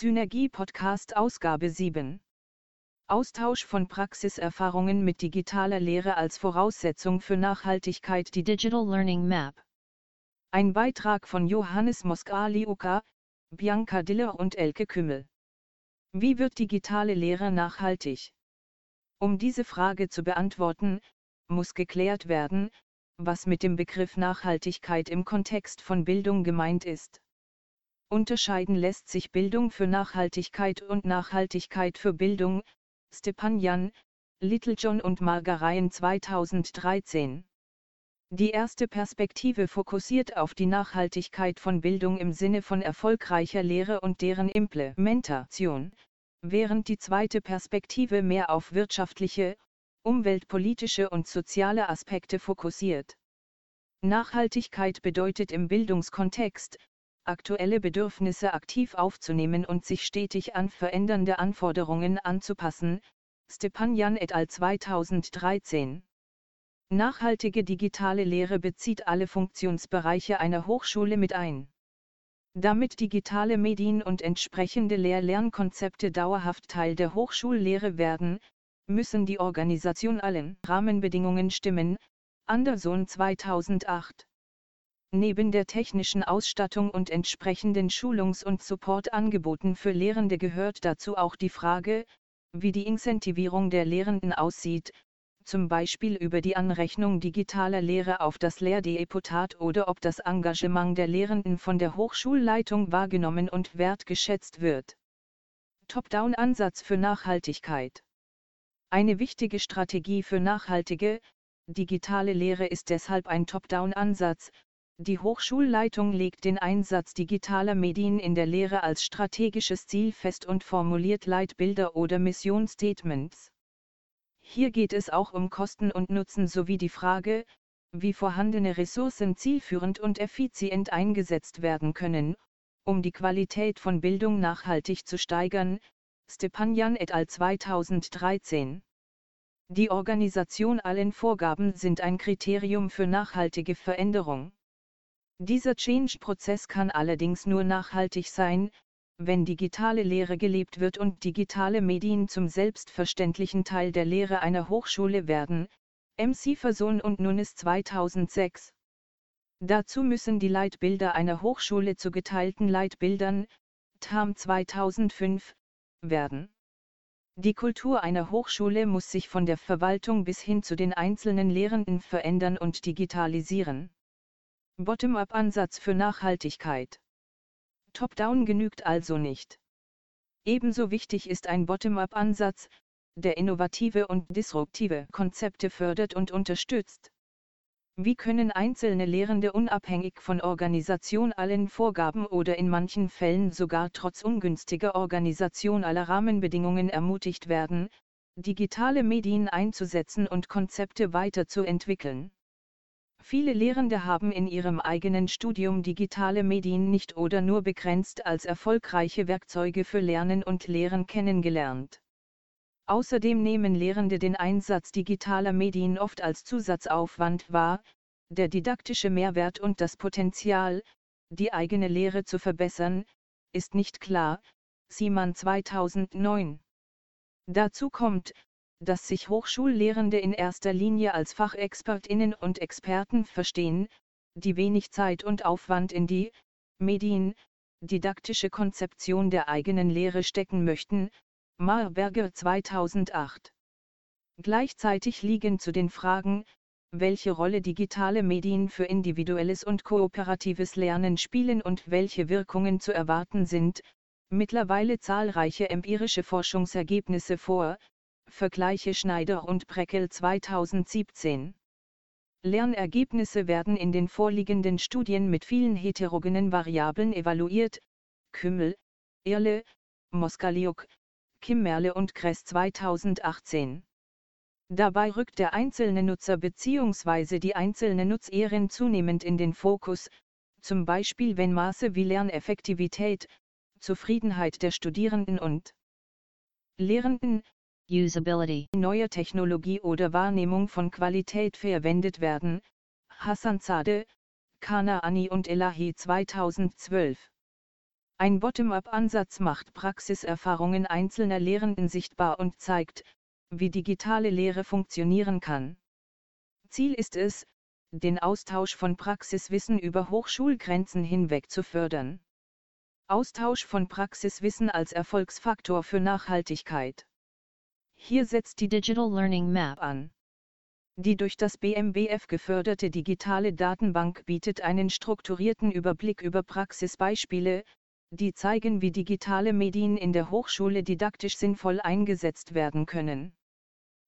Synergie Podcast Ausgabe 7. Austausch von Praxiserfahrungen mit digitaler Lehre als Voraussetzung für Nachhaltigkeit die Digital Learning Map. Ein Beitrag von Johannes Moskaliuka, Bianca Diller und Elke Kümmel. Wie wird digitale Lehre nachhaltig? Um diese Frage zu beantworten, muss geklärt werden, was mit dem Begriff Nachhaltigkeit im Kontext von Bildung gemeint ist. Unterscheiden lässt sich Bildung für Nachhaltigkeit und Nachhaltigkeit für Bildung, Stepanjan, Littlejohn und Margareien 2013. Die erste Perspektive fokussiert auf die Nachhaltigkeit von Bildung im Sinne von erfolgreicher Lehre und deren Implementation, während die zweite Perspektive mehr auf wirtschaftliche, umweltpolitische und soziale Aspekte fokussiert. Nachhaltigkeit bedeutet im Bildungskontext, aktuelle Bedürfnisse aktiv aufzunehmen und sich stetig an verändernde Anforderungen anzupassen, Stepanjan et al. 2013. Nachhaltige digitale Lehre bezieht alle Funktionsbereiche einer Hochschule mit ein. Damit digitale Medien und entsprechende Lehr-Lernkonzepte dauerhaft Teil der Hochschullehre werden, müssen die Organisation allen Rahmenbedingungen stimmen, Anderson 2008. Neben der technischen Ausstattung und entsprechenden Schulungs- und Supportangeboten für Lehrende gehört dazu auch die Frage, wie die Incentivierung der Lehrenden aussieht, zum Beispiel über die Anrechnung digitaler Lehre auf das Lehrdeputat oder ob das Engagement der Lehrenden von der Hochschulleitung wahrgenommen und wertgeschätzt wird. Top-Down-Ansatz für Nachhaltigkeit. Eine wichtige Strategie für nachhaltige, digitale Lehre ist deshalb ein Top-Down-Ansatz, die Hochschulleitung legt den Einsatz digitaler Medien in der Lehre als strategisches Ziel fest und formuliert Leitbilder oder Missionsstatements. Hier geht es auch um Kosten und Nutzen sowie die Frage, wie vorhandene Ressourcen zielführend und effizient eingesetzt werden können, um die Qualität von Bildung nachhaltig zu steigern, Stepanjan et al. 2013. Die Organisation allen Vorgaben sind ein Kriterium für nachhaltige Veränderung. Dieser Change-Prozess kann allerdings nur nachhaltig sein, wenn digitale Lehre gelebt wird und digitale Medien zum selbstverständlichen Teil der Lehre einer Hochschule werden, MC Versohn und Nunes 2006. Dazu müssen die Leitbilder einer Hochschule zu geteilten Leitbildern, TAM 2005, werden. Die Kultur einer Hochschule muss sich von der Verwaltung bis hin zu den einzelnen Lehrenden verändern und digitalisieren. Bottom-up-Ansatz für Nachhaltigkeit. Top-down genügt also nicht. Ebenso wichtig ist ein Bottom-up-Ansatz, der innovative und disruptive Konzepte fördert und unterstützt. Wie können einzelne Lehrende unabhängig von organisationalen Vorgaben oder in manchen Fällen sogar trotz ungünstiger Organisation aller Rahmenbedingungen ermutigt werden, digitale Medien einzusetzen und Konzepte weiterzuentwickeln? Viele Lehrende haben in ihrem eigenen Studium digitale Medien nicht oder nur begrenzt als erfolgreiche Werkzeuge für Lernen und Lehren kennengelernt. Außerdem nehmen Lehrende den Einsatz digitaler Medien oft als Zusatzaufwand wahr, der didaktische Mehrwert und das Potenzial, die eigene Lehre zu verbessern, ist nicht klar, Siemann 2009. Dazu kommt, dass sich Hochschullehrende in erster Linie als Fachexpertinnen und Experten verstehen, die wenig Zeit und Aufwand in die Medien, didaktische Konzeption der eigenen Lehre stecken möchten, Marberger 2008. Gleichzeitig liegen zu den Fragen, welche Rolle digitale Medien für individuelles und kooperatives Lernen spielen und welche Wirkungen zu erwarten sind, mittlerweile zahlreiche empirische Forschungsergebnisse vor, Vergleiche Schneider und Breckel 2017. Lernergebnisse werden in den vorliegenden Studien mit vielen heterogenen Variablen evaluiert, Kümmel, Erle, Moskaliuk, Kimmerle und Kress 2018. Dabei rückt der einzelne Nutzer bzw. die einzelne Nutzerin zunehmend in den Fokus, zum Beispiel wenn Maße wie Lerneffektivität, Zufriedenheit der Studierenden und Lehrenden, Usability, neue Technologie oder Wahrnehmung von Qualität verwendet werden. Hassan Zade, Kana Ani und Elahi 2012. Ein Bottom-up-Ansatz macht Praxiserfahrungen einzelner Lehrenden sichtbar und zeigt, wie digitale Lehre funktionieren kann. Ziel ist es, den Austausch von Praxiswissen über Hochschulgrenzen hinweg zu fördern. Austausch von Praxiswissen als Erfolgsfaktor für Nachhaltigkeit. Hier setzt die Digital Learning Map an. Die durch das BMBF geförderte digitale Datenbank bietet einen strukturierten Überblick über Praxisbeispiele, die zeigen, wie digitale Medien in der Hochschule didaktisch sinnvoll eingesetzt werden können.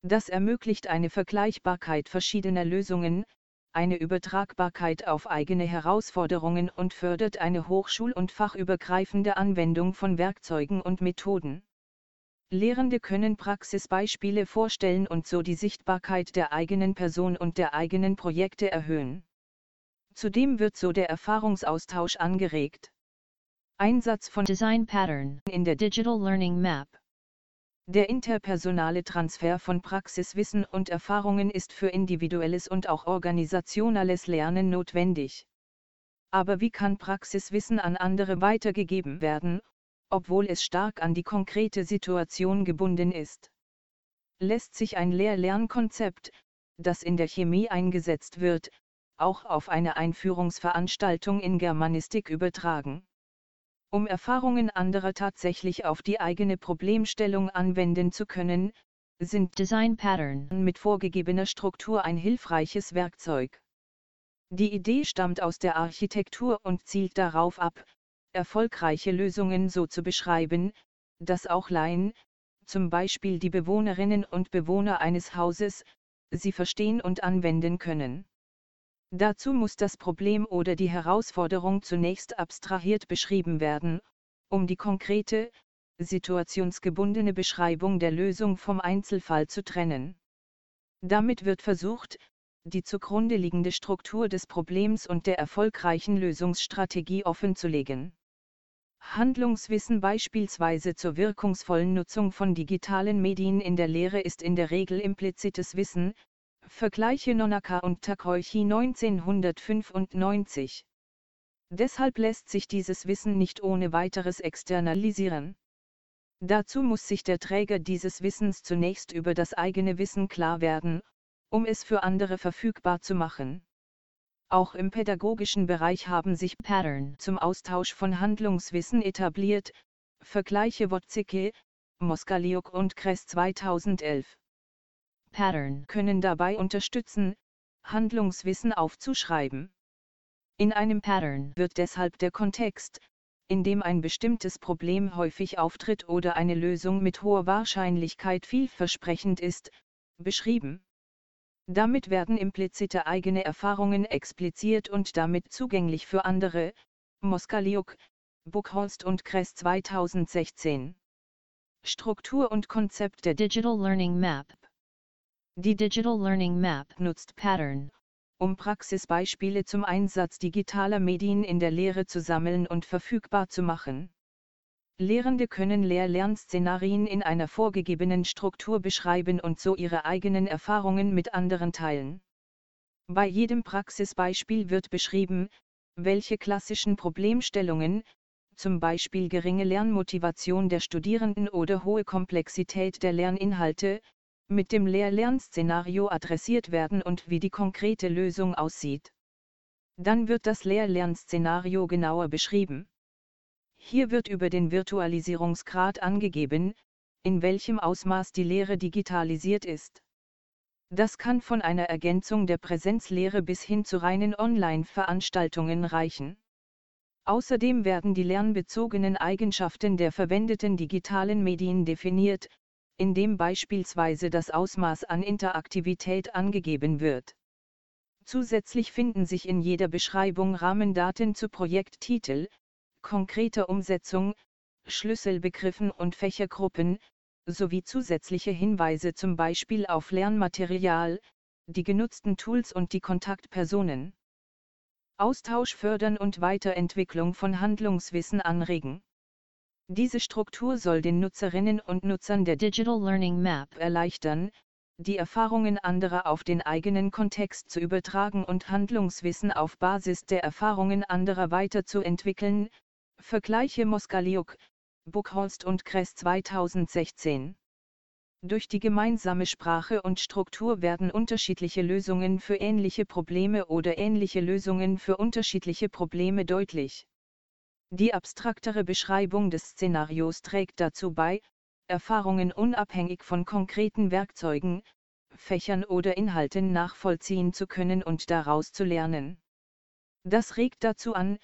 Das ermöglicht eine Vergleichbarkeit verschiedener Lösungen, eine Übertragbarkeit auf eigene Herausforderungen und fördert eine hochschul- und fachübergreifende Anwendung von Werkzeugen und Methoden. Lehrende können Praxisbeispiele vorstellen und so die Sichtbarkeit der eigenen Person und der eigenen Projekte erhöhen. Zudem wird so der Erfahrungsaustausch angeregt. Einsatz von Design Pattern in der Digital Learning Map der interpersonale Transfer von Praxiswissen und Erfahrungen ist für individuelles und auch organisationales Lernen notwendig. Aber wie kann Praxiswissen an andere weitergegeben werden, obwohl es stark an die konkrete Situation gebunden ist? Lässt sich ein Lehr-Lernkonzept, das in der Chemie eingesetzt wird, auch auf eine Einführungsveranstaltung in Germanistik übertragen? Um Erfahrungen anderer tatsächlich auf die eigene Problemstellung anwenden zu können, sind Design Pattern mit vorgegebener Struktur ein hilfreiches Werkzeug. Die Idee stammt aus der Architektur und zielt darauf ab, erfolgreiche Lösungen so zu beschreiben, dass auch Laien, zum Beispiel die Bewohnerinnen und Bewohner eines Hauses, sie verstehen und anwenden können. Dazu muss das Problem oder die Herausforderung zunächst abstrahiert beschrieben werden, um die konkrete, situationsgebundene Beschreibung der Lösung vom Einzelfall zu trennen. Damit wird versucht, die zugrunde liegende Struktur des Problems und der erfolgreichen Lösungsstrategie offenzulegen. Handlungswissen beispielsweise zur wirkungsvollen Nutzung von digitalen Medien in der Lehre ist in der Regel implizites Wissen, Vergleiche Nonaka und Takoichi 1995. Deshalb lässt sich dieses Wissen nicht ohne weiteres externalisieren. Dazu muss sich der Träger dieses Wissens zunächst über das eigene Wissen klar werden, um es für andere verfügbar zu machen. Auch im pädagogischen Bereich haben sich Pattern zum Austausch von Handlungswissen etabliert, Vergleiche Wozicki, Moskaliuk und Kress 2011. Pattern können dabei unterstützen, Handlungswissen aufzuschreiben. In einem Pattern wird deshalb der Kontext, in dem ein bestimmtes Problem häufig auftritt oder eine Lösung mit hoher Wahrscheinlichkeit vielversprechend ist, beschrieben. Damit werden implizite eigene Erfahrungen expliziert und damit zugänglich für andere, Moskaliuk, Buchholst und Kress 2016. Struktur und Konzept der Digital Learning Map die Digital Learning Map nutzt Pattern, um Praxisbeispiele zum Einsatz digitaler Medien in der Lehre zu sammeln und verfügbar zu machen. Lehrende können Lehr-Lernszenarien in einer vorgegebenen Struktur beschreiben und so ihre eigenen Erfahrungen mit anderen teilen. Bei jedem Praxisbeispiel wird beschrieben, welche klassischen Problemstellungen, zum Beispiel geringe Lernmotivation der Studierenden oder hohe Komplexität der Lerninhalte, mit dem Lehr-Lern-Szenario adressiert werden und wie die konkrete Lösung aussieht. Dann wird das Lehr-Lern-Szenario genauer beschrieben. Hier wird über den Virtualisierungsgrad angegeben, in welchem Ausmaß die Lehre digitalisiert ist. Das kann von einer Ergänzung der Präsenzlehre bis hin zu reinen Online-Veranstaltungen reichen. Außerdem werden die lernbezogenen Eigenschaften der verwendeten digitalen Medien definiert, in dem beispielsweise das Ausmaß an Interaktivität angegeben wird. Zusätzlich finden sich in jeder Beschreibung Rahmendaten zu Projekttitel, konkreter Umsetzung, Schlüsselbegriffen und Fächergruppen, sowie zusätzliche Hinweise zum Beispiel auf Lernmaterial, die genutzten Tools und die Kontaktpersonen. Austausch fördern und Weiterentwicklung von Handlungswissen anregen. Diese Struktur soll den Nutzerinnen und Nutzern der Digital Learning Map erleichtern, die Erfahrungen anderer auf den eigenen Kontext zu übertragen und Handlungswissen auf Basis der Erfahrungen anderer weiterzuentwickeln, Vergleiche Moskaliuk, Buchholst und Kress 2016. Durch die gemeinsame Sprache und Struktur werden unterschiedliche Lösungen für ähnliche Probleme oder ähnliche Lösungen für unterschiedliche Probleme deutlich. Die abstraktere Beschreibung des Szenarios trägt dazu bei, Erfahrungen unabhängig von konkreten Werkzeugen, Fächern oder Inhalten nachvollziehen zu können und daraus zu lernen. Das regt dazu an,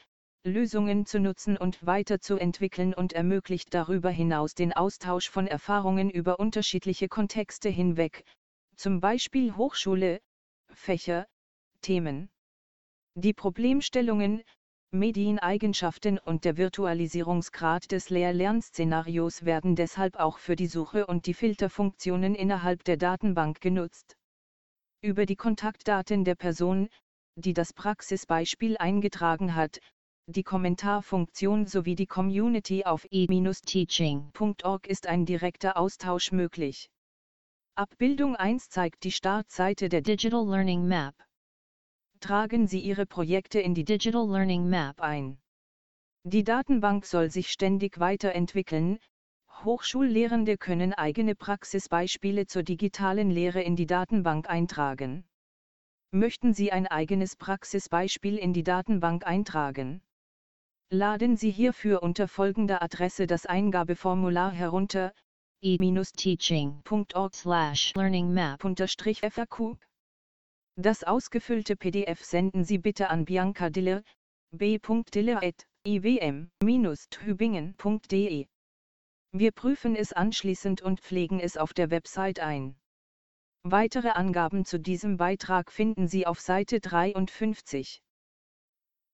Lösungen zu nutzen und weiterzuentwickeln und ermöglicht darüber hinaus den Austausch von Erfahrungen über unterschiedliche Kontexte hinweg, zum Beispiel Hochschule, Fächer, Themen. Die Problemstellungen, Medieneigenschaften und der Virtualisierungsgrad des Lehr-Lernszenarios werden deshalb auch für die Suche und die Filterfunktionen innerhalb der Datenbank genutzt. Über die Kontaktdaten der Person, die das Praxisbeispiel eingetragen hat, die Kommentarfunktion sowie die Community auf e-teaching.org ist ein direkter Austausch möglich. Abbildung 1 zeigt die Startseite der Digital Learning Map. Tragen Sie Ihre Projekte in die Digital Learning Map ein. Die Datenbank soll sich ständig weiterentwickeln. Hochschullehrende können eigene Praxisbeispiele zur digitalen Lehre in die Datenbank eintragen. Möchten Sie ein eigenes Praxisbeispiel in die Datenbank eintragen? Laden Sie hierfür unter folgender Adresse das Eingabeformular herunter e-teaching.org learningmap-faq. Das ausgefüllte PDF senden Sie bitte an Bianca Diller, b.diller.iwm-tübingen.de. Wir prüfen es anschließend und pflegen es auf der Website ein. Weitere Angaben zu diesem Beitrag finden Sie auf Seite 53.